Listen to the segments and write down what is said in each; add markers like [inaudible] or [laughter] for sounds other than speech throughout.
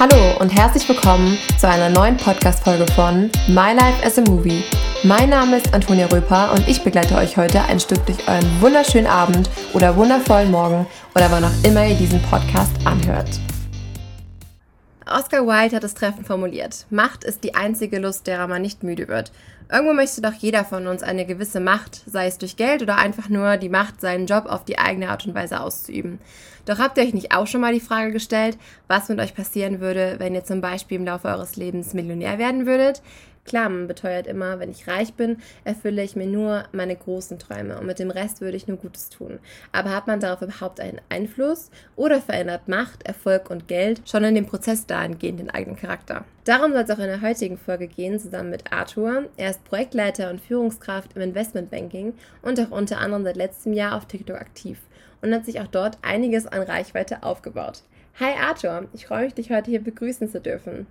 Hallo und herzlich willkommen zu einer neuen Podcast-Folge von My Life as a Movie. Mein Name ist Antonia Röper und ich begleite euch heute ein Stück durch euren wunderschönen Abend oder wundervollen Morgen oder wann auch immer ihr diesen Podcast anhört. Oscar Wilde hat das Treffen formuliert. Macht ist die einzige Lust, derer man nicht müde wird. Irgendwo möchte doch jeder von uns eine gewisse Macht, sei es durch Geld oder einfach nur die Macht, seinen Job auf die eigene Art und Weise auszuüben. Doch habt ihr euch nicht auch schon mal die Frage gestellt, was mit euch passieren würde, wenn ihr zum Beispiel im Laufe eures Lebens Millionär werden würdet? Klar, beteuert immer, wenn ich reich bin, erfülle ich mir nur meine großen Träume und mit dem Rest würde ich nur Gutes tun. Aber hat man darauf überhaupt einen Einfluss oder verändert Macht, Erfolg und Geld schon in dem Prozess dahingehend den eigenen Charakter? Darum soll es auch in der heutigen Folge gehen, zusammen mit Arthur. Er ist Projektleiter und Führungskraft im Investmentbanking und auch unter anderem seit letztem Jahr auf TikTok aktiv und hat sich auch dort einiges an Reichweite aufgebaut. Hi Arthur, ich freue mich, dich heute hier begrüßen zu dürfen.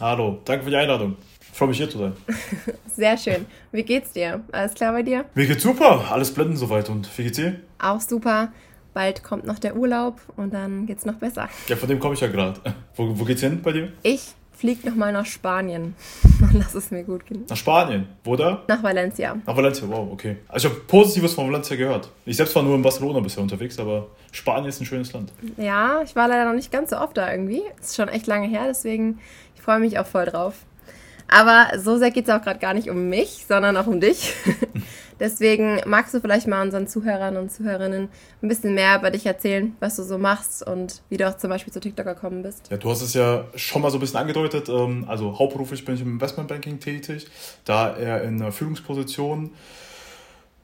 Hallo, danke für die Einladung. Ich freue mich hier zu sein. [laughs] Sehr schön. Wie geht's dir? Alles klar bei dir? Mir geht's super, alles blenden soweit. Und wie geht's dir? Auch super. Bald kommt noch der Urlaub und dann geht's noch besser. Ja, von dem komme ich ja gerade. Wo, wo geht's hin bei dir? Ich flieg nochmal nach Spanien. [laughs] Lass es mir gut gehen. Nach Spanien? Wo da? Nach Valencia. Nach Valencia, wow, okay. Also ich habe Positives von Valencia gehört. Ich selbst war nur in Barcelona bisher unterwegs, aber Spanien ist ein schönes Land. Ja, ich war leider noch nicht ganz so oft da irgendwie. Ist schon echt lange her, deswegen freue mich auch voll drauf. Aber so sehr geht es auch gerade gar nicht um mich, sondern auch um dich. [laughs] Deswegen magst du vielleicht mal unseren Zuhörern und Zuhörerinnen ein bisschen mehr über dich erzählen, was du so machst und wie du auch zum Beispiel zu TikTok gekommen bist. Ja, du hast es ja schon mal so ein bisschen angedeutet. Ähm, also hauptberuflich bin ich im Investmentbanking tätig, da eher in einer Führungsposition.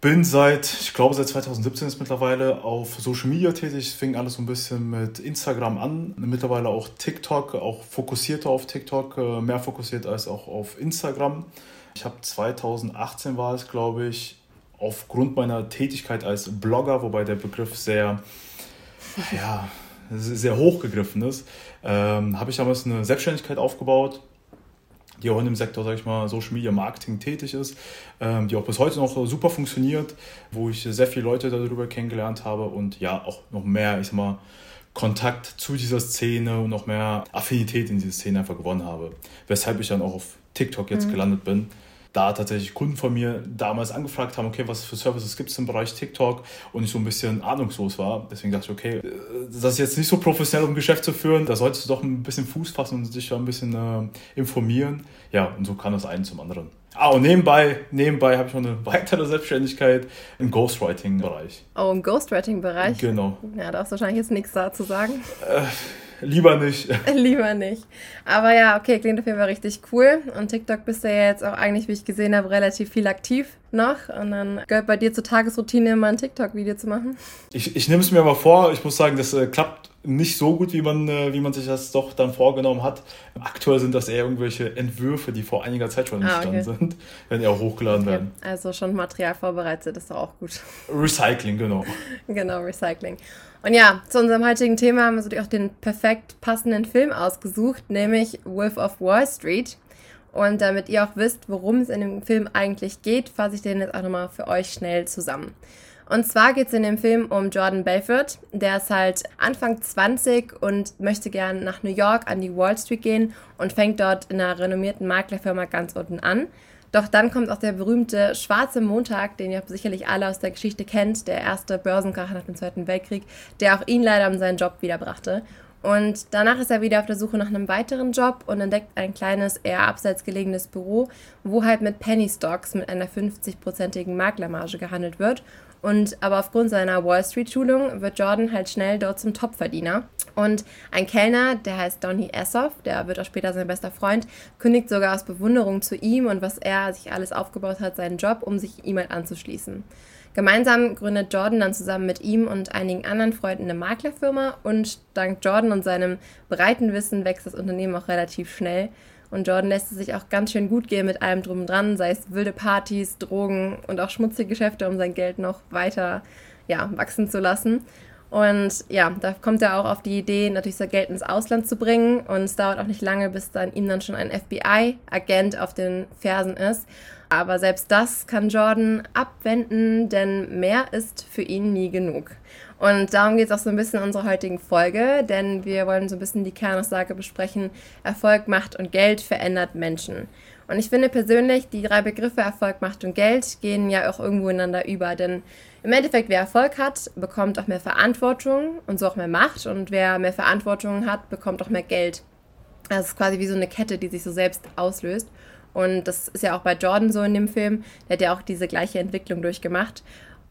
Bin seit, ich glaube seit 2017 ist mittlerweile auf Social Media tätig. Es fing alles so ein bisschen mit Instagram an. Mittlerweile auch TikTok, auch fokussierter auf TikTok, äh, mehr fokussiert als auch auf Instagram. Ich habe 2018 war es, glaube ich, aufgrund meiner Tätigkeit als Blogger, wobei der Begriff sehr, ja, sehr hochgegriffen ist, ähm, habe ich damals eine Selbstständigkeit aufgebaut, die auch in dem Sektor, sage ich mal, Social Media Marketing tätig ist, ähm, die auch bis heute noch super funktioniert, wo ich sehr viele Leute darüber kennengelernt habe und ja, auch noch mehr, ich sag mal, Kontakt zu dieser Szene und noch mehr Affinität in diese Szene einfach gewonnen habe. Weshalb ich dann auch auf TikTok jetzt mhm. gelandet bin da tatsächlich Kunden von mir damals angefragt haben, okay, was für Services gibt es im Bereich TikTok und ich so ein bisschen ahnungslos war. Deswegen dachte ich, okay, das ist jetzt nicht so professionell, um Geschäft zu führen, da solltest du doch ein bisschen Fuß fassen und dich da ein bisschen äh, informieren. Ja, und so kann das einen zum anderen. Ah, und nebenbei, nebenbei habe ich noch eine [laughs] weitere Selbstständigkeit im Ghostwriting-Bereich. Oh, im Ghostwriting-Bereich? Genau. Ja, da hast du wahrscheinlich jetzt nichts dazu sagen. Äh, Lieber nicht. [laughs] Lieber nicht. Aber ja, okay, klingt auf jeden Fall richtig cool. Und TikTok bist du ja jetzt auch eigentlich, wie ich gesehen habe, relativ viel aktiv noch. Und dann gehört bei dir zur Tagesroutine mal ein TikTok-Video zu machen. Ich, ich nehme es mir aber vor. Ich muss sagen, das äh, klappt nicht so gut, wie man, äh, wie man sich das doch dann vorgenommen hat. Aktuell sind das eher irgendwelche Entwürfe, die vor einiger Zeit schon entstanden ah, okay. sind, wenn die auch hochgeladen okay. werden. Also schon Material vorbereitet, ist doch auch gut. Recycling, genau. [laughs] genau, Recycling. Und ja, zu unserem heutigen Thema haben wir natürlich auch den perfekt passenden Film ausgesucht, nämlich Wolf of Wall Street. Und damit ihr auch wisst, worum es in dem Film eigentlich geht, fasse ich den jetzt auch nochmal für euch schnell zusammen. Und zwar geht es in dem Film um Jordan Belfort. Der ist halt Anfang 20 und möchte gerne nach New York an die Wall Street gehen und fängt dort in einer renommierten Maklerfirma ganz unten an. Doch dann kommt auch der berühmte Schwarze Montag, den ihr sicherlich alle aus der Geschichte kennt, der erste Börsenkrach nach dem Zweiten Weltkrieg, der auch ihn leider um seinen Job wiederbrachte. Und danach ist er wieder auf der Suche nach einem weiteren Job und entdeckt ein kleines, eher abseits gelegenes Büro, wo halt mit Penny Stocks mit einer 50-prozentigen Maklermarge gehandelt wird. Und aber aufgrund seiner Wall Street-Schulung wird Jordan halt schnell dort zum Topverdiener. Und ein Kellner, der heißt Donny Essoff, der wird auch später sein bester Freund, kündigt sogar aus Bewunderung zu ihm und was er sich alles aufgebaut hat, seinen Job, um sich ihm halt anzuschließen. Gemeinsam gründet Jordan dann zusammen mit ihm und einigen anderen Freunden eine Maklerfirma und dank Jordan und seinem breiten Wissen wächst das Unternehmen auch relativ schnell. Und Jordan lässt es sich auch ganz schön gut gehen mit allem drum und dran, sei es wilde Partys, Drogen und auch schmutzige Geschäfte, um sein Geld noch weiter ja, wachsen zu lassen. Und ja, da kommt er auch auf die Idee, natürlich sein Geld ins Ausland zu bringen. Und es dauert auch nicht lange, bis dann ihm dann schon ein FBI-Agent auf den Fersen ist. Aber selbst das kann Jordan abwenden, denn mehr ist für ihn nie genug. Und darum geht es auch so ein bisschen in unserer heutigen Folge, denn wir wollen so ein bisschen die Kernaussage besprechen, Erfolg, Macht und Geld verändert Menschen. Und ich finde persönlich, die drei Begriffe Erfolg, Macht und Geld gehen ja auch irgendwo ineinander über, denn im Endeffekt, wer Erfolg hat, bekommt auch mehr Verantwortung und so auch mehr Macht und wer mehr Verantwortung hat, bekommt auch mehr Geld. Das ist quasi wie so eine Kette, die sich so selbst auslöst. Und das ist ja auch bei Jordan so in dem Film. Der hat ja auch diese gleiche Entwicklung durchgemacht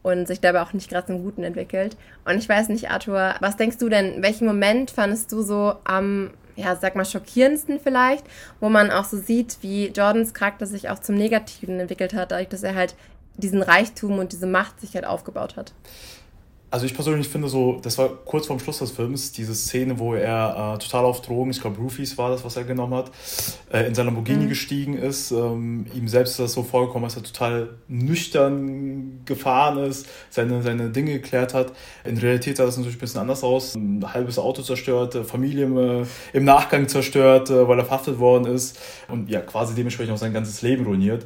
und sich dabei auch nicht gerade zum Guten entwickelt. Und ich weiß nicht, Arthur, was denkst du denn, welchen Moment fandest du so am, ja, sag mal, schockierendsten vielleicht, wo man auch so sieht, wie Jordans Charakter sich auch zum Negativen entwickelt hat, dadurch, dass er halt diesen Reichtum und diese Macht sich halt aufgebaut hat? Also ich persönlich finde so, das war kurz vorm Schluss des Films, diese Szene, wo er äh, total auf Drogen, ich glaube Roofies war das, was er genommen hat, äh, in seiner Lamborghini mhm. gestiegen ist. Ähm, ihm selbst ist das so vorgekommen, dass er total nüchtern gefahren ist, seine, seine Dinge geklärt hat. In Realität sah das natürlich ein bisschen anders aus. Ein halbes Auto zerstört, Familie im, äh, im Nachgang zerstört, äh, weil er verhaftet worden ist und ja, quasi dementsprechend auch sein ganzes Leben ruiniert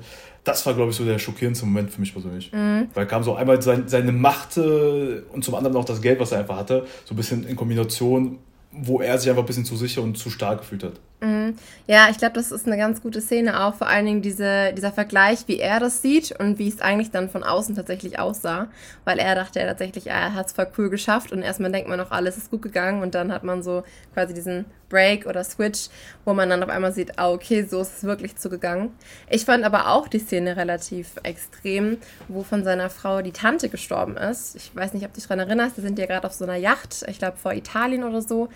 das war, glaube ich, so der schockierendste Moment für mich persönlich. Mhm. Weil kam so einmal sein, seine Macht äh, und zum anderen auch das Geld, was er einfach hatte, so ein bisschen in Kombination, wo er sich einfach ein bisschen zu sicher und zu stark gefühlt hat. Mhm. Ja, ich glaube, das ist eine ganz gute Szene auch, vor allen Dingen diese, dieser Vergleich, wie er das sieht und wie es eigentlich dann von außen tatsächlich aussah, weil er dachte ja tatsächlich, er hat es voll cool geschafft und erstmal denkt man noch, alles ist gut gegangen und dann hat man so quasi diesen Break oder Switch, wo man dann auf einmal sieht, ah, okay, so ist es wirklich zugegangen. Ich fand aber auch die Szene relativ extrem, wo von seiner Frau die Tante gestorben ist. Ich weiß nicht, ob du dich daran erinnerst, die sind ja gerade auf so einer Yacht, ich glaube vor Italien oder so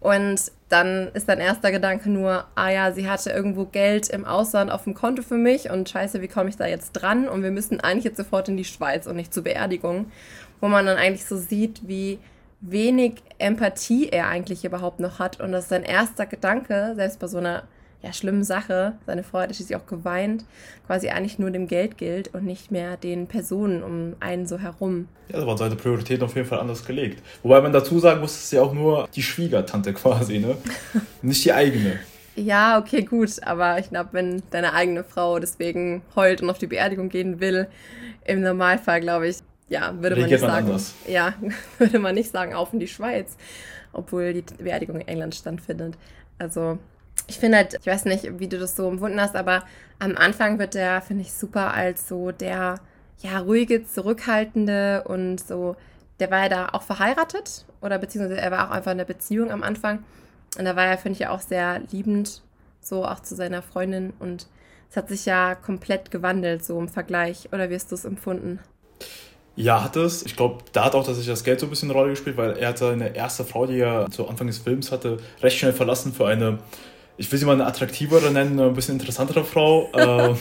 und dann ist dein erster Gedanke nur, ah ja, sie hatte irgendwo Geld im Ausland auf dem Konto für mich und scheiße, wie komme ich da jetzt dran? Und wir müssen eigentlich jetzt sofort in die Schweiz und nicht zur Beerdigung. Wo man dann eigentlich so sieht, wie wenig Empathie er eigentlich überhaupt noch hat. Und das ist sein erster Gedanke, selbst bei so einer ja, schlimmen Sache, seine Frau hat schließlich auch geweint, quasi eigentlich nur dem Geld gilt und nicht mehr den Personen um einen so herum. Ja, da waren seine Prioritäten auf jeden Fall anders gelegt. Wobei man dazu sagen muss, es ist ja auch nur die Schwiegertante [laughs] quasi, ne? nicht die eigene. Ja, okay, gut, aber ich glaube, wenn deine eigene Frau deswegen heult und auf die Beerdigung gehen will, im Normalfall, glaube ich, ja, würde man nicht sagen. Anders. Ja, [laughs] würde man nicht sagen, auf in die Schweiz, obwohl die Beerdigung in England stattfindet. Also ich finde halt, ich weiß nicht, wie du das so empfunden hast, aber am Anfang wird der, finde ich, super als so der, ja, ruhige, zurückhaltende und so, der war ja da auch verheiratet oder beziehungsweise er war auch einfach in der Beziehung am Anfang. Und da war er, finde ich, auch sehr liebend, so auch zu seiner Freundin und es hat sich ja komplett gewandelt, so im Vergleich. Oder wie hast du es empfunden? Ja, hat es. Ich glaube, da hat auch tatsächlich das Geld so ein bisschen eine Rolle gespielt, weil er hat seine erste Frau, die er zu Anfang des Films hatte, recht schnell verlassen für eine ich will sie mal eine attraktivere nennen, ein bisschen interessantere Frau. Äh,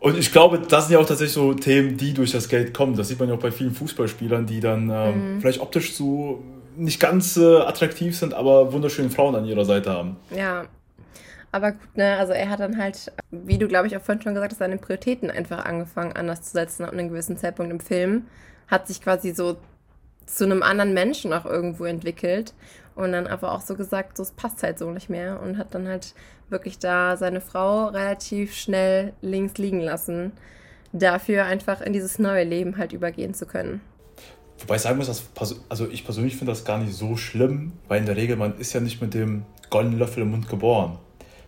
und ich glaube, das sind ja auch tatsächlich so Themen, die durch das Geld kommen. Das sieht man ja auch bei vielen Fußballspielern, die dann ähm, mhm. vielleicht optisch so nicht ganz äh, attraktiv sind, aber wunderschöne Frauen an ihrer Seite haben. Ja. Aber gut, ne, also er hat dann halt, wie du glaube ich auch vorhin schon gesagt hast, seine Prioritäten einfach angefangen anders zu setzen ab einem gewissen Zeitpunkt im Film. Hat sich quasi so zu einem anderen Menschen auch irgendwo entwickelt und dann aber auch so gesagt, so es passt halt so nicht mehr und hat dann halt wirklich da seine Frau relativ schnell links liegen lassen, dafür einfach in dieses neue Leben halt übergehen zu können. Wobei ich sagen muss, dass, also ich persönlich finde das gar nicht so schlimm, weil in der Regel man ist ja nicht mit dem goldenen Löffel im Mund geboren.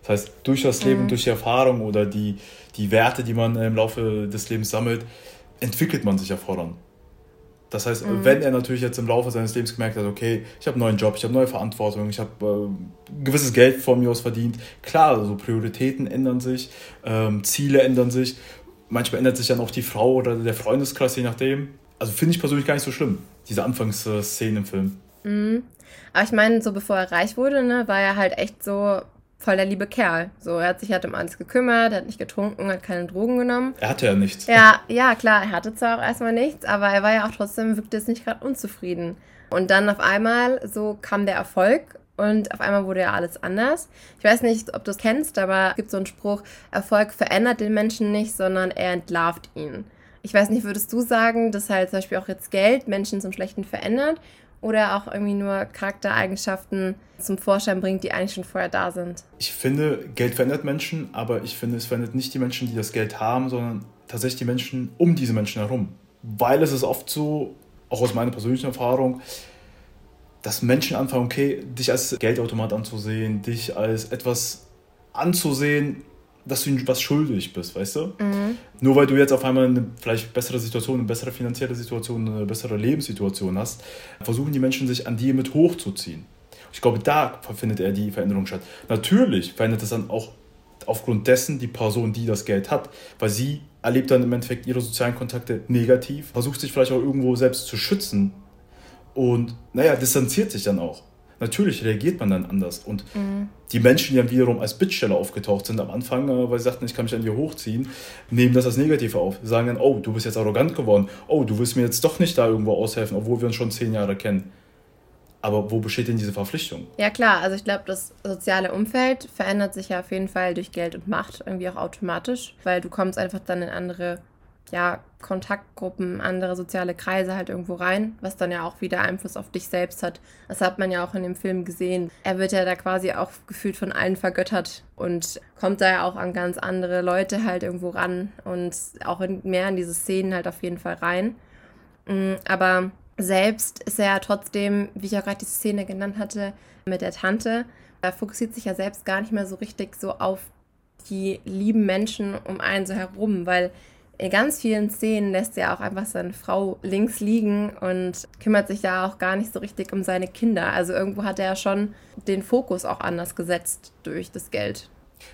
Das heißt, durch das Leben, mhm. durch die Erfahrung oder die, die Werte, die man im Laufe des Lebens sammelt, entwickelt man sich ja voran. Das heißt, mhm. wenn er natürlich jetzt im Laufe seines Lebens gemerkt hat, okay, ich habe einen neuen Job, ich habe neue Verantwortung, ich habe äh, gewisses Geld von mir aus verdient, klar, also Prioritäten ändern sich, ähm, Ziele ändern sich, manchmal ändert sich dann auch die Frau oder der Freundeskreis, je nachdem. Also finde ich persönlich gar nicht so schlimm, diese Anfangsszenen im Film. Mhm. Aber ich meine, so bevor er reich wurde, ne, war er halt echt so voll der liebe Kerl. So, er hat sich halt um alles gekümmert, er hat nicht getrunken, hat keine Drogen genommen. Er hatte ja nichts. Ja, ja, klar, er hatte zwar auch erstmal nichts, aber er war ja auch trotzdem, wirkte es nicht gerade unzufrieden. Und dann auf einmal so kam der Erfolg und auf einmal wurde ja alles anders. Ich weiß nicht, ob du es kennst, aber es gibt so einen Spruch, Erfolg verändert den Menschen nicht, sondern er entlarvt ihn. Ich weiß nicht, würdest du sagen, dass halt zum Beispiel auch jetzt Geld Menschen zum Schlechten verändert oder auch irgendwie nur Charaktereigenschaften zum Vorschein bringt, die eigentlich schon vorher da sind. Ich finde, Geld verändert Menschen, aber ich finde, es verändert nicht die Menschen, die das Geld haben, sondern tatsächlich die Menschen um diese Menschen herum. Weil es ist oft so, auch aus meiner persönlichen Erfahrung, dass Menschen anfangen, okay, dich als Geldautomat anzusehen, dich als etwas anzusehen, dass du ihnen was schuldig bist, weißt du? Mhm. Nur weil du jetzt auf einmal eine vielleicht bessere Situation, eine bessere finanzielle Situation, eine bessere Lebenssituation hast, versuchen die Menschen sich an dir mit hochzuziehen. Ich glaube, da findet er die Veränderung statt. Natürlich verändert es dann auch aufgrund dessen die Person, die das Geld hat, weil sie erlebt dann im Endeffekt ihre sozialen Kontakte negativ, versucht sich vielleicht auch irgendwo selbst zu schützen und, naja, distanziert sich dann auch natürlich reagiert man dann anders. Und mhm. die Menschen, die dann wiederum als Bittsteller aufgetaucht sind am Anfang, äh, weil sie sagten, ich kann mich an dir hochziehen, nehmen das als Negativ auf. Sie sagen dann, oh, du bist jetzt arrogant geworden. Oh, du willst mir jetzt doch nicht da irgendwo aushelfen, obwohl wir uns schon zehn Jahre kennen. Aber wo besteht denn diese Verpflichtung? Ja klar, also ich glaube, das soziale Umfeld verändert sich ja auf jeden Fall durch Geld und Macht irgendwie auch automatisch, weil du kommst einfach dann in andere ja, Kontaktgruppen, andere soziale Kreise halt irgendwo rein, was dann ja auch wieder Einfluss auf dich selbst hat. Das hat man ja auch in dem Film gesehen. Er wird ja da quasi auch gefühlt von allen vergöttert und kommt da ja auch an ganz andere Leute halt irgendwo ran und auch in, mehr in diese Szenen halt auf jeden Fall rein. Mm, aber selbst ist er ja trotzdem, wie ich ja gerade die Szene genannt hatte, mit der Tante, er fokussiert sich ja selbst gar nicht mehr so richtig so auf die lieben Menschen um einen so herum, weil in ganz vielen Szenen lässt er auch einfach seine Frau links liegen und kümmert sich da auch gar nicht so richtig um seine Kinder. Also irgendwo hat er ja schon den Fokus auch anders gesetzt durch das Geld.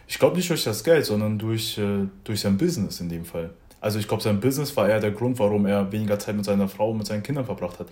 Ich glaube nicht durch das Geld, sondern durch, äh, durch sein Business in dem Fall. Also ich glaube, sein Business war eher der Grund, warum er weniger Zeit mit seiner Frau und mit seinen Kindern verbracht hat.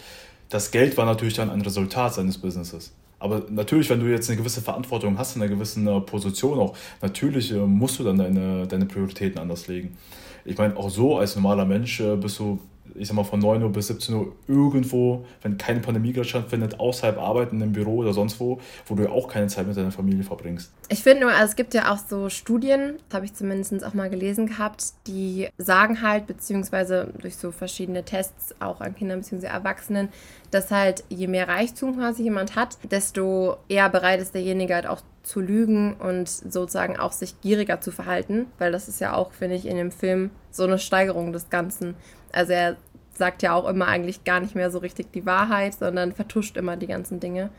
Das Geld war natürlich dann ein Resultat seines Businesses. Aber natürlich, wenn du jetzt eine gewisse Verantwortung hast, in einer gewissen äh, Position auch, natürlich äh, musst du dann deine, deine Prioritäten anders legen ich meine, auch so als normaler Mensch äh, bist du, ich sag mal, von 9 Uhr bis 17 Uhr irgendwo, wenn keine Pandemie gerade stattfindet, außerhalb arbeiten im Büro oder sonst wo, wo du ja auch keine Zeit mit deiner Familie verbringst. Ich finde nur, also es gibt ja auch so Studien, das habe ich zumindest auch mal gelesen gehabt, die sagen halt, beziehungsweise durch so verschiedene Tests auch an Kindern bzw. Erwachsenen, dass halt je mehr Reichtum quasi jemand hat, desto eher bereit ist derjenige halt auch zu lügen und sozusagen auch sich gieriger zu verhalten, weil das ist ja auch, finde ich, in dem Film so eine Steigerung des Ganzen. Also er sagt ja auch immer eigentlich gar nicht mehr so richtig die Wahrheit, sondern vertuscht immer die ganzen Dinge.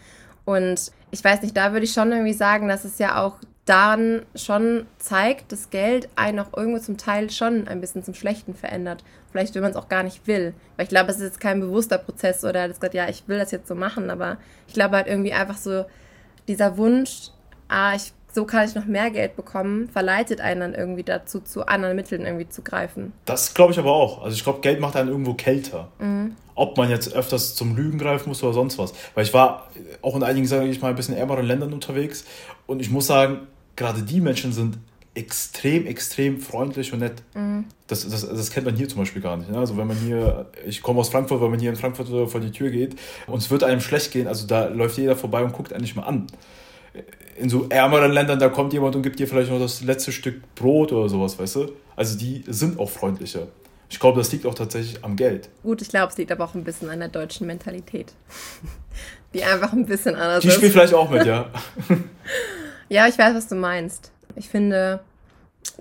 Und ich weiß nicht, da würde ich schon irgendwie sagen, dass es ja auch daran schon zeigt, dass Geld einen auch irgendwo zum Teil schon ein bisschen zum Schlechten verändert. Vielleicht, wenn man es auch gar nicht will. Weil ich glaube, es ist jetzt kein bewusster Prozess oder er hat gesagt, ja, ich will das jetzt so machen, aber ich glaube halt irgendwie einfach so dieser Wunsch, ah, ich, so kann ich noch mehr Geld bekommen, verleitet einen dann irgendwie dazu, zu anderen Mitteln irgendwie zu greifen. Das glaube ich aber auch. Also ich glaube, Geld macht einen irgendwo kälter. Mhm. Ob man jetzt öfters zum Lügen greifen muss oder sonst was. Weil ich war auch in einigen, sage ich mal, ein bisschen ärmeren Ländern unterwegs und ich muss sagen, gerade die Menschen sind extrem, extrem freundlich und nett. Mhm. Das, das, das kennt man hier zum Beispiel gar nicht. Ne? Also wenn man hier, ich komme aus Frankfurt, wenn man hier in Frankfurt vor die Tür geht und es wird einem schlecht gehen, also da läuft jeder vorbei und guckt eigentlich mal an in so ärmeren Ländern, da kommt jemand und gibt dir vielleicht noch das letzte Stück Brot oder sowas, weißt du? Also die sind auch freundlicher. Ich glaube, das liegt auch tatsächlich am Geld. Gut, ich glaube, es liegt aber auch ein bisschen an der deutschen Mentalität. [laughs] Die einfach ein bisschen anders die ist. Die spielt vielleicht auch mit, ja. [laughs] ja, ich weiß, was du meinst. Ich finde,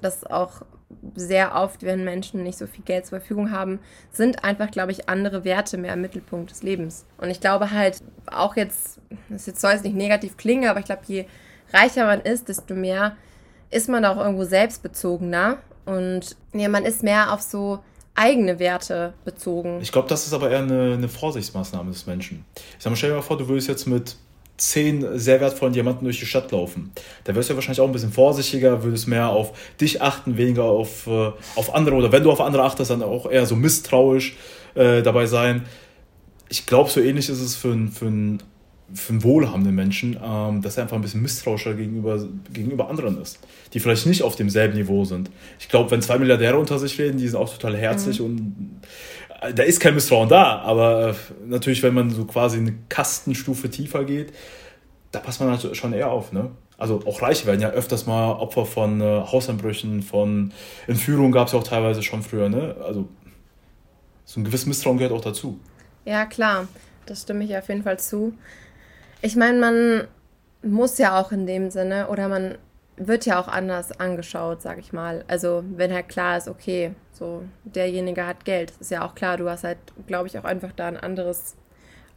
dass auch sehr oft, wenn Menschen nicht so viel Geld zur Verfügung haben, sind einfach, glaube ich, andere Werte mehr im Mittelpunkt des Lebens. Und ich glaube halt, auch jetzt, das soll jetzt nicht negativ klingen, aber ich glaube, je reicher man ist, desto mehr ist man auch irgendwo selbstbezogener. Und ja, man ist mehr auf so eigene Werte bezogen. Ich glaube, das ist aber eher eine, eine Vorsichtsmaßnahme des Menschen. Ich sag mal, stell dir mal vor, du würdest jetzt mit zehn sehr wertvollen Diamanten durch die Stadt laufen. Da wirst du ja wahrscheinlich auch ein bisschen vorsichtiger, würdest mehr auf dich achten, weniger auf, äh, auf andere oder wenn du auf andere achtest, dann auch eher so misstrauisch äh, dabei sein. Ich glaube, so ähnlich ist es für, für, einen, für einen wohlhabenden Menschen, ähm, dass er einfach ein bisschen misstrauischer gegenüber, gegenüber anderen ist, die vielleicht nicht auf demselben Niveau sind. Ich glaube, wenn zwei Milliardäre unter sich reden, die sind auch total herzlich mhm. und da ist kein Misstrauen da, aber natürlich, wenn man so quasi eine Kastenstufe tiefer geht, da passt man halt schon eher auf, ne? Also auch Reiche werden ja öfters mal Opfer von äh, Hauseinbrüchen, von Entführungen gab es ja auch teilweise schon früher, ne? Also so ein gewisses Misstrauen gehört auch dazu. Ja, klar. das stimme ich auf jeden Fall zu. Ich meine, man muss ja auch in dem Sinne oder man wird ja auch anders angeschaut, sag ich mal. Also wenn halt klar ist, okay, so derjenige hat Geld, ist ja auch klar, du hast halt, glaube ich, auch einfach da ein anderes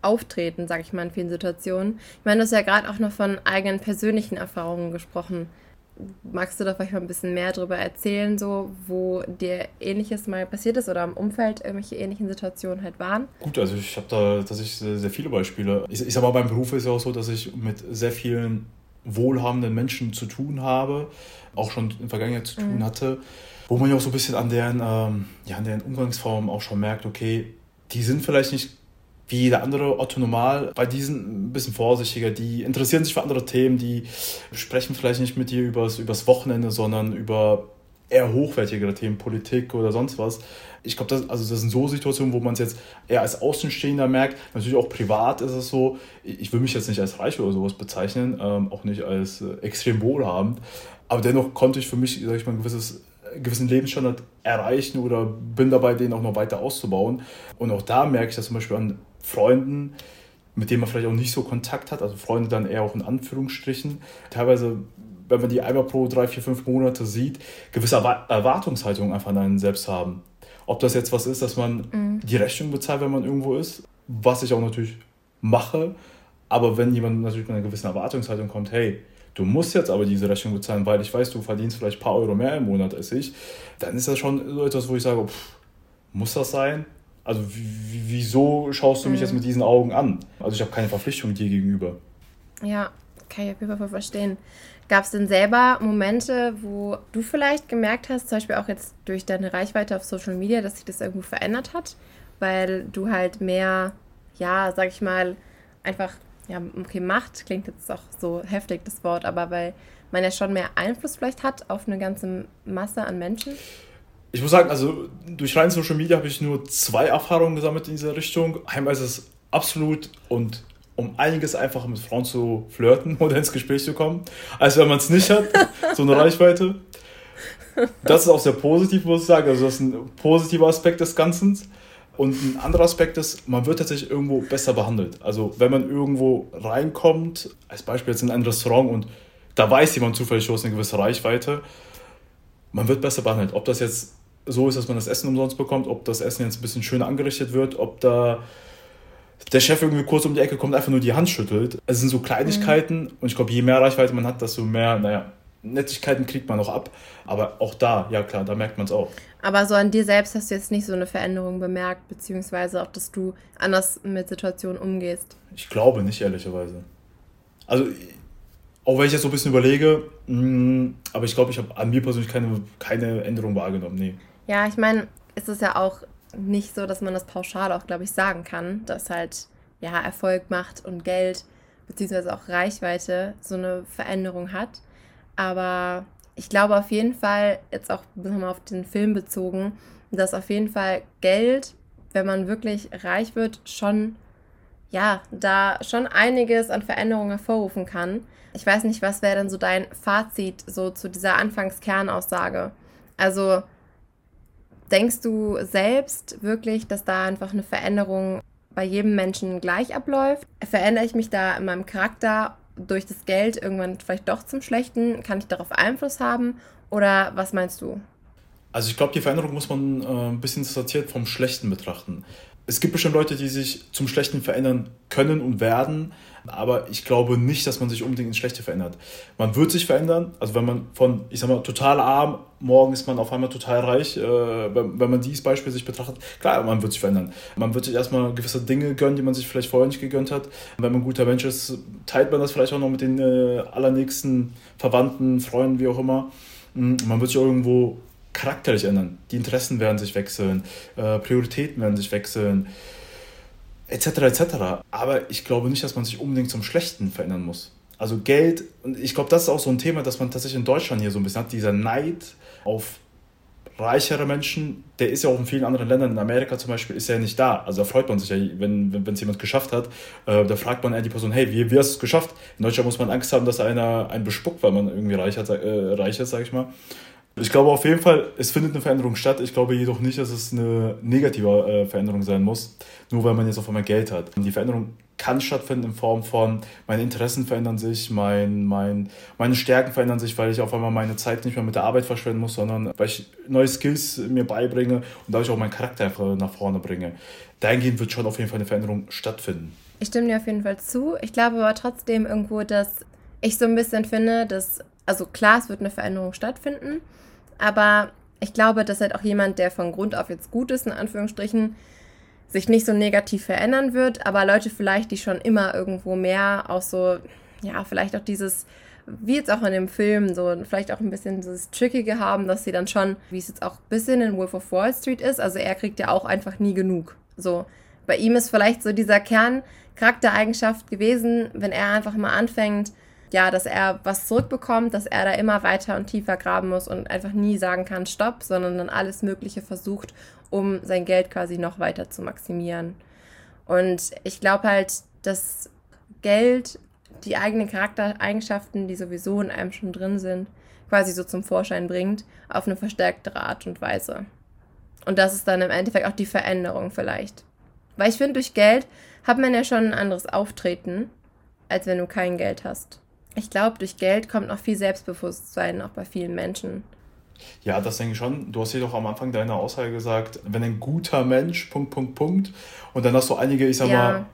Auftreten, sag ich mal, in vielen Situationen. Ich meine, du hast ja gerade auch noch von eigenen persönlichen Erfahrungen gesprochen. Magst du da vielleicht mal ein bisschen mehr darüber erzählen, so wo dir Ähnliches mal passiert ist oder im Umfeld irgendwelche ähnlichen Situationen halt waren? Gut, also ich habe da tatsächlich sehr, sehr viele Beispiele. Ich, ich sag mal, beim Beruf ist ja auch so, dass ich mit sehr vielen wohlhabenden Menschen zu tun habe, auch schon in der Vergangenheit zu tun mhm. hatte, wo man ja auch so ein bisschen an deren, ähm, ja, an deren Umgangsform auch schon merkt, okay, die sind vielleicht nicht wie jeder andere Otto normal, bei diesen ein bisschen vorsichtiger, die interessieren sich für andere Themen, die sprechen vielleicht nicht mit dir übers, übers Wochenende, sondern über eher hochwertigere Themen, Politik oder sonst was. Ich glaube, das, also das sind so Situationen, wo man es jetzt eher als Außenstehender merkt. Natürlich auch privat ist es so. Ich will mich jetzt nicht als reich oder sowas bezeichnen, ähm, auch nicht als äh, extrem wohlhabend. Aber dennoch konnte ich für mich, sag ich mal, ein gewisses gewissen Lebensstandard erreichen oder bin dabei, den auch noch weiter auszubauen. Und auch da merke ich das zum Beispiel an Freunden, mit denen man vielleicht auch nicht so Kontakt hat, also Freunde dann eher auch in Anführungsstrichen. Teilweise, wenn man die einmal pro drei, vier, fünf Monate sieht, gewisse Erwartungshaltungen einfach an einen selbst haben. Ob das jetzt was ist, dass man mhm. die Rechnung bezahlt, wenn man irgendwo ist, was ich auch natürlich mache, aber wenn jemand natürlich mit einer gewissen Erwartungshaltung kommt, hey, du musst jetzt aber diese Rechnung bezahlen, weil ich weiß, du verdienst vielleicht ein paar Euro mehr im Monat als ich, dann ist das schon so etwas, wo ich sage, pff, muss das sein? Also wieso schaust du mich mhm. jetzt mit diesen Augen an? Also ich habe keine Verpflichtung dir gegenüber. Ja, kann ich auf jeden Fall verstehen. Gab es denn selber Momente, wo du vielleicht gemerkt hast, zum Beispiel auch jetzt durch deine Reichweite auf Social Media, dass sich das irgendwo verändert hat? Weil du halt mehr, ja, sag ich mal, einfach, ja, okay, Macht klingt jetzt auch so heftig, das Wort, aber weil man ja schon mehr Einfluss vielleicht hat auf eine ganze Masse an Menschen? ich muss sagen, also durch rein Social Media habe ich nur zwei Erfahrungen gesammelt in dieser Richtung. Einmal ist es absolut und um einiges einfacher mit Frauen zu flirten [laughs] oder ins Gespräch zu kommen, als wenn man es nicht hat, [laughs] so eine Reichweite. Das ist auch sehr positiv, muss ich sagen. Also das ist ein positiver Aspekt des Ganzen. Und ein anderer Aspekt ist, man wird tatsächlich irgendwo besser behandelt. Also wenn man irgendwo reinkommt, als Beispiel jetzt in ein Restaurant und da weiß jemand zufällig, hast eine gewisse Reichweite, man wird besser behandelt. Ob das jetzt so ist, dass man das Essen umsonst bekommt, ob das Essen jetzt ein bisschen schöner angerichtet wird, ob da der Chef irgendwie kurz um die Ecke kommt, einfach nur die Hand schüttelt. Es sind so Kleinigkeiten mhm. und ich glaube, je mehr Reichweite man hat, desto mehr, naja, Nettigkeiten kriegt man auch ab. Aber auch da, ja klar, da merkt man es auch. Aber so an dir selbst hast du jetzt nicht so eine Veränderung bemerkt, beziehungsweise auch, dass du anders mit Situationen umgehst? Ich glaube nicht, ehrlicherweise. Also auch wenn ich jetzt so ein bisschen überlege, mh, mm, aber ich glaube, ich habe an mir persönlich keine, keine Änderung wahrgenommen. Nee. Ja, ich meine, es ist ja auch nicht so, dass man das pauschal auch, glaube ich, sagen kann, dass halt ja Erfolg macht und Geld beziehungsweise auch Reichweite so eine Veränderung hat. Aber ich glaube auf jeden Fall, jetzt auch nochmal auf den Film bezogen, dass auf jeden Fall Geld, wenn man wirklich reich wird, schon, ja, da schon einiges an Veränderungen hervorrufen kann. Ich weiß nicht, was wäre denn so dein Fazit so zu dieser Anfangskernaussage? Also denkst du selbst wirklich, dass da einfach eine Veränderung bei jedem Menschen gleich abläuft? Verändere ich mich da in meinem Charakter durch das Geld irgendwann vielleicht doch zum Schlechten? Kann ich darauf Einfluss haben? Oder was meinst du? Also ich glaube, die Veränderung muss man äh, ein bisschen sortiert vom Schlechten betrachten. Es gibt bestimmt Leute, die sich zum Schlechten verändern können und werden, aber ich glaube nicht, dass man sich unbedingt ins Schlechte verändert. Man wird sich verändern, also wenn man von, ich sag mal, total arm, morgen ist man auf einmal total reich, äh, wenn, man dieses Beispiel sich betrachtet, klar, man wird sich verändern. Man wird sich erstmal gewisse Dinge gönnen, die man sich vielleicht vorher nicht gegönnt hat. Wenn man ein guter Mensch ist, teilt man das vielleicht auch noch mit den äh, allernächsten Verwandten, Freunden, wie auch immer. Mm, man wird sich irgendwo charakterlich ändern. Die Interessen werden sich wechseln, äh, Prioritäten werden sich wechseln etc. etc. Aber ich glaube nicht, dass man sich unbedingt zum Schlechten verändern muss. Also Geld, und ich glaube, das ist auch so ein Thema, das man tatsächlich in Deutschland hier so ein bisschen hat, dieser Neid auf reichere Menschen, der ist ja auch in vielen anderen Ländern, in Amerika zum Beispiel, ist ja nicht da. Also da freut man sich ja, wenn es wenn, jemand geschafft hat, äh, da fragt man eher die Person, hey, wie, wie hast du es geschafft? In Deutschland muss man Angst haben, dass einer einen bespuckt, weil man irgendwie reich, hat, äh, reich ist, sag ich mal. Ich glaube auf jeden Fall, es findet eine Veränderung statt. Ich glaube jedoch nicht, dass es eine negative äh, Veränderung sein muss, nur weil man jetzt auf einmal Geld hat. Die Veränderung kann stattfinden in Form von, meine Interessen verändern sich, mein, mein, meine Stärken verändern sich, weil ich auf einmal meine Zeit nicht mehr mit der Arbeit verschwenden muss, sondern weil ich neue Skills mir beibringe und dadurch auch meinen Charakter nach vorne bringe. Dahingehend wird schon auf jeden Fall eine Veränderung stattfinden. Ich stimme dir auf jeden Fall zu. Ich glaube aber trotzdem irgendwo, dass ich so ein bisschen finde, dass, also klar, es wird eine Veränderung stattfinden, aber ich glaube, dass halt auch jemand, der von Grund auf jetzt gut ist, in Anführungsstrichen, sich nicht so negativ verändern wird, aber Leute vielleicht, die schon immer irgendwo mehr auch so, ja, vielleicht auch dieses, wie jetzt auch in dem Film, so vielleicht auch ein bisschen dieses Trickige haben, dass sie dann schon, wie es jetzt auch ein bisschen in Wolf of Wall Street ist, also er kriegt ja auch einfach nie genug. So, bei ihm ist vielleicht so dieser Kerncharaktereigenschaft gewesen, wenn er einfach mal anfängt, ja, dass er was zurückbekommt, dass er da immer weiter und tiefer graben muss und einfach nie sagen kann, stopp, sondern dann alles Mögliche versucht, um sein Geld quasi noch weiter zu maximieren. Und ich glaube halt, dass Geld die eigenen Charaktereigenschaften, die sowieso in einem schon drin sind, quasi so zum Vorschein bringt, auf eine verstärktere Art und Weise. Und das ist dann im Endeffekt auch die Veränderung vielleicht. Weil ich finde, durch Geld hat man ja schon ein anderes Auftreten, als wenn du kein Geld hast ich glaube, durch Geld kommt noch viel Selbstbewusstsein auch bei vielen Menschen. Ja, das denke ich schon. Du hast jedoch am Anfang deiner Aussage gesagt, wenn ein guter Mensch, Punkt, Punkt, Punkt. Und dann hast du einige, ich sag ja. mal,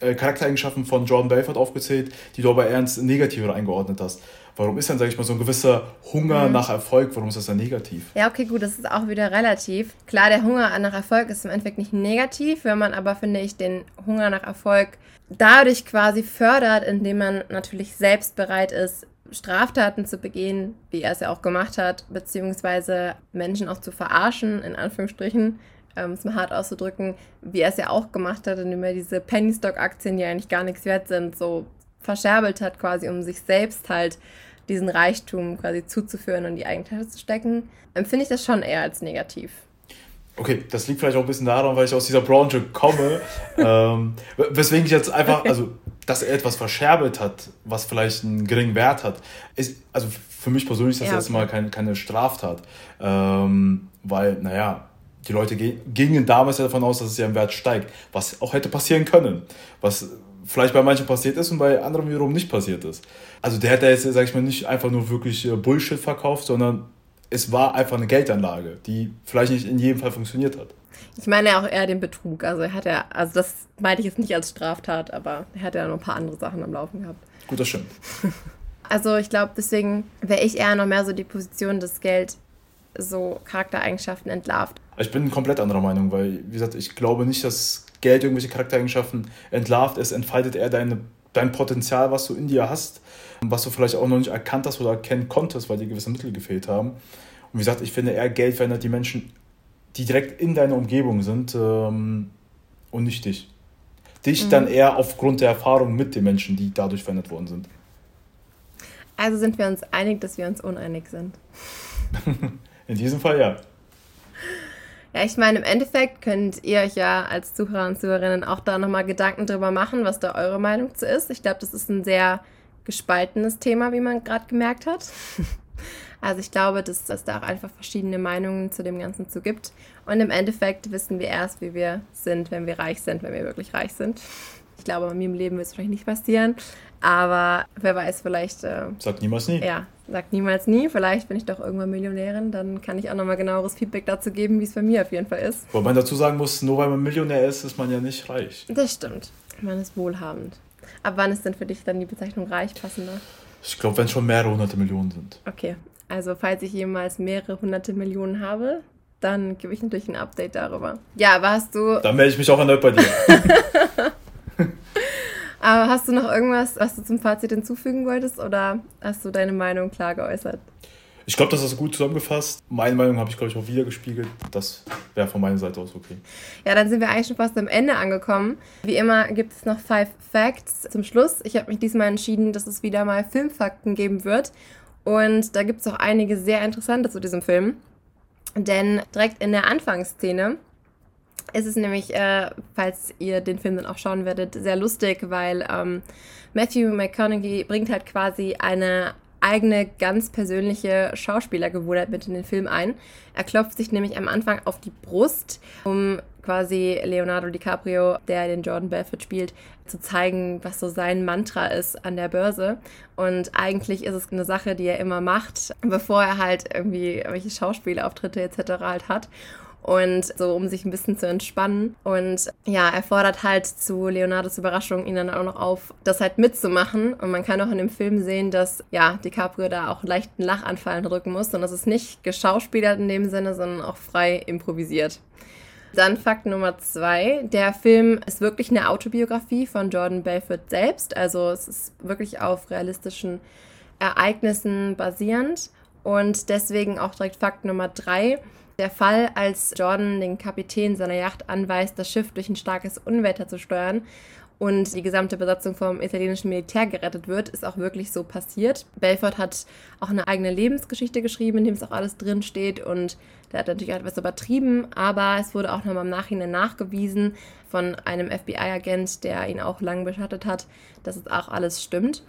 äh, Charaktereigenschaften von Jordan Belfort aufgezählt, die du aber eher ins Negative eingeordnet hast. Warum ist dann, sag ich mal, so ein gewisser Hunger mhm. nach Erfolg, warum ist das dann negativ? Ja, okay, gut, das ist auch wieder relativ. Klar, der Hunger nach Erfolg ist im Endeffekt nicht negativ, wenn man aber, finde ich, den Hunger nach Erfolg dadurch quasi fördert, indem man natürlich selbst bereit ist, Straftaten zu begehen, wie er es ja auch gemacht hat, beziehungsweise Menschen auch zu verarschen, in Anführungsstrichen, ähm, es mal hart auszudrücken, wie er es ja auch gemacht hat, indem er diese Penny Stock Aktien, die eigentlich gar nichts wert sind, so verscherbelt hat, quasi um sich selbst halt diesen Reichtum quasi zuzuführen und die eigene zu stecken, empfinde ich das schon eher als negativ. Okay, das liegt vielleicht auch ein bisschen daran, weil ich aus dieser Branche komme. [laughs] ähm, weswegen ich jetzt einfach, also, dass er etwas verscherbelt hat, was vielleicht einen geringen Wert hat, ist, also für mich persönlich ist das ja, okay. erstmal keine, keine Straftat. Ähm, weil, naja, die Leute gingen damals ja davon aus, dass es ja im Wert steigt, was auch hätte passieren können. Was vielleicht bei manchen passiert ist und bei anderen wiederum nicht passiert ist. Also der hätte jetzt, sag ich mal, nicht einfach nur wirklich äh, Bullshit verkauft, sondern es war einfach eine Geldanlage, die vielleicht nicht in jedem Fall funktioniert hat. Ich meine ja auch eher den Betrug. Also er hat ja, also das meinte ich jetzt nicht als Straftat, aber er hat ja noch ein paar andere Sachen am Laufen gehabt. Gut, das stimmt. [laughs] Also ich glaube, deswegen wäre ich eher noch mehr so die Position, dass Geld so Charaktereigenschaften entlarvt. Ich bin komplett anderer Meinung, weil, wie gesagt, ich glaube nicht, dass Geld irgendwelche Charaktereigenschaften entlarvt. Es entfaltet eher deine, dein Potenzial, was du in dir hast was du vielleicht auch noch nicht erkannt hast oder erkennen konntest, weil dir gewisse Mittel gefehlt haben. Und wie gesagt, ich finde eher Geld verändert die Menschen, die direkt in deiner Umgebung sind ähm, und nicht dich. Dich mhm. dann eher aufgrund der Erfahrung mit den Menschen, die dadurch verändert worden sind. Also sind wir uns einig, dass wir uns uneinig sind. [laughs] in diesem Fall ja. Ja, ich meine, im Endeffekt könnt ihr euch ja als Zuhörer und Zuhörerinnen auch da nochmal Gedanken drüber machen, was da eure Meinung zu ist. Ich glaube, das ist ein sehr gespaltenes Thema, wie man gerade gemerkt hat. [laughs] Also ich glaube, dass es da auch einfach verschiedene Meinungen zu dem Ganzen zu gibt. Und im Endeffekt wissen wir erst, wie wir sind, wenn wir reich sind, wenn wir wirklich reich sind. Ich glaube, bei mir im Leben wird es wahrscheinlich nicht passieren. Aber wer weiß, vielleicht. Äh, sagt niemals nie. Ja, sagt niemals nie. Vielleicht bin ich doch irgendwann Millionärin. Dann kann ich auch nochmal genaueres Feedback dazu geben, wie es bei mir auf jeden Fall ist. Wobei man dazu sagen muss, nur weil man Millionär ist, ist man ja nicht reich. Das stimmt. Man ist wohlhabend. Ab wann ist denn für dich dann die Bezeichnung reich passender? Ich glaube, wenn es schon mehrere hunderte Millionen sind. Okay, also falls ich jemals mehrere hunderte Millionen habe, dann gebe ich natürlich ein Update darüber. Ja, aber hast du... Dann melde ich mich auch erneut bei dir. [laughs] aber hast du noch irgendwas, was du zum Fazit hinzufügen wolltest oder hast du deine Meinung klar geäußert? Ich glaube, das ist gut zusammengefasst. Meine Meinung habe ich, glaube ich, auch wiedergespiegelt. Das wäre von meiner Seite aus okay. Ja, dann sind wir eigentlich schon fast am Ende angekommen. Wie immer gibt es noch Five Facts zum Schluss. Ich habe mich diesmal entschieden, dass es wieder mal Filmfakten geben wird. Und da gibt es auch einige sehr interessante zu diesem Film. Denn direkt in der Anfangsszene ist es nämlich, äh, falls ihr den Film dann auch schauen werdet, sehr lustig, weil ähm, Matthew McConaughey bringt halt quasi eine eigene ganz persönliche Schauspielergewohnheit mit in den Film ein. Er klopft sich nämlich am Anfang auf die Brust, um quasi Leonardo DiCaprio, der den Jordan Belfort spielt, zu zeigen, was so sein Mantra ist an der Börse. Und eigentlich ist es eine Sache, die er immer macht, bevor er halt irgendwie welche Schauspielauftritte etc. halt hat und so, um sich ein bisschen zu entspannen. Und ja, er fordert halt zu Leonardos Überraschung ihn dann auch noch auf, das halt mitzumachen. Und man kann auch in dem Film sehen, dass ja, DiCaprio da auch einen leichten Lachanfall drücken muss. Und das ist nicht geschauspielert in dem Sinne, sondern auch frei improvisiert. Dann Fakt Nummer zwei. Der Film ist wirklich eine Autobiografie von Jordan Belfort selbst. Also es ist wirklich auf realistischen Ereignissen basierend. Und deswegen auch direkt Fakt Nummer drei. Der Fall, als Jordan den Kapitän seiner Yacht anweist, das Schiff durch ein starkes Unwetter zu steuern und die gesamte Besatzung vom italienischen Militär gerettet wird, ist auch wirklich so passiert. Belfort hat auch eine eigene Lebensgeschichte geschrieben, in dem es auch alles drin steht und der hat natürlich etwas übertrieben, aber es wurde auch nochmal im Nachhinein nachgewiesen von einem FBI-Agent, der ihn auch lang beschattet hat, dass es auch alles stimmt.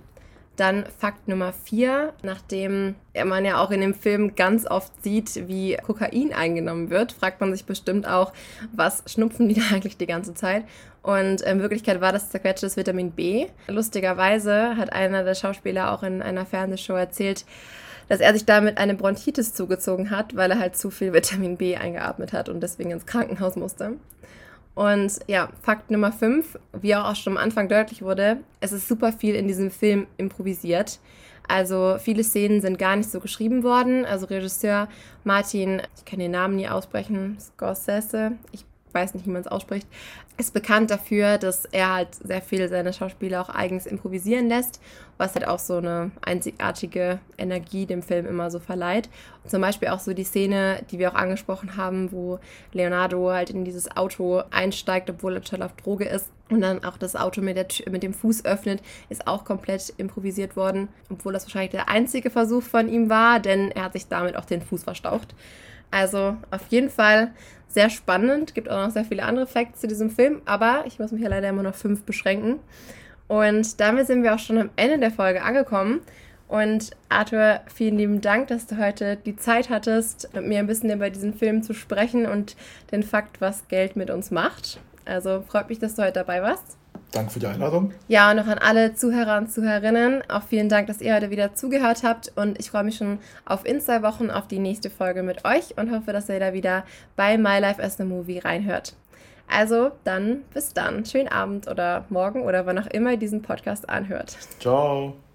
Dann Fakt Nummer vier, nachdem man ja auch in dem Film ganz oft sieht, wie Kokain eingenommen wird, fragt man sich bestimmt auch, was schnupfen die [laughs] da eigentlich die ganze Zeit? Und in Wirklichkeit war das zerquetschtes Vitamin B. Lustigerweise hat einer der Schauspieler auch in einer Fernsehshow erzählt, dass er sich damit eine Bronchitis zugezogen hat, weil er halt zu viel Vitamin B eingeatmet hat und deswegen ins Krankenhaus musste. Und ja, Fakt Nummer 5, wie auch schon am Anfang deutlich wurde, es ist super viel in diesem Film improvisiert. Also viele Szenen sind gar nicht so geschrieben worden. Also Regisseur Martin, ich kann den Namen nie aussprechen, Scorsese, ich weiß nicht, wie man es ausspricht, ist bekannt dafür, dass er halt sehr viel seine Schauspieler auch eigens improvisieren lässt, was halt auch so eine einzigartige Energie dem Film immer so verleiht. Und zum Beispiel auch so die Szene, die wir auch angesprochen haben, wo Leonardo halt in dieses Auto einsteigt, obwohl er total auf Droge ist und dann auch das Auto mit, der, mit dem Fuß öffnet, ist auch komplett improvisiert worden, obwohl das wahrscheinlich der einzige Versuch von ihm war, denn er hat sich damit auch den Fuß verstaucht. Also auf jeden Fall sehr spannend. Gibt auch noch sehr viele andere Facts zu diesem Film, aber ich muss mich ja leider immer noch fünf beschränken. Und damit sind wir auch schon am Ende der Folge angekommen. Und Arthur, vielen lieben Dank, dass du heute die Zeit hattest, mit mir ein bisschen über diesen Film zu sprechen und den Fakt, was Geld mit uns macht. Also freut mich, dass du heute dabei warst. Danke für die Einladung. Ja, und noch an alle Zuhörer und Zuhörerinnen. Auch vielen Dank, dass ihr heute wieder zugehört habt. Und ich freue mich schon auf in zwei Wochen auf die nächste Folge mit euch und hoffe, dass ihr da wieder bei My Life as a Movie reinhört. Also dann bis dann. Schönen Abend oder morgen oder wann auch immer ihr diesen Podcast anhört. Ciao.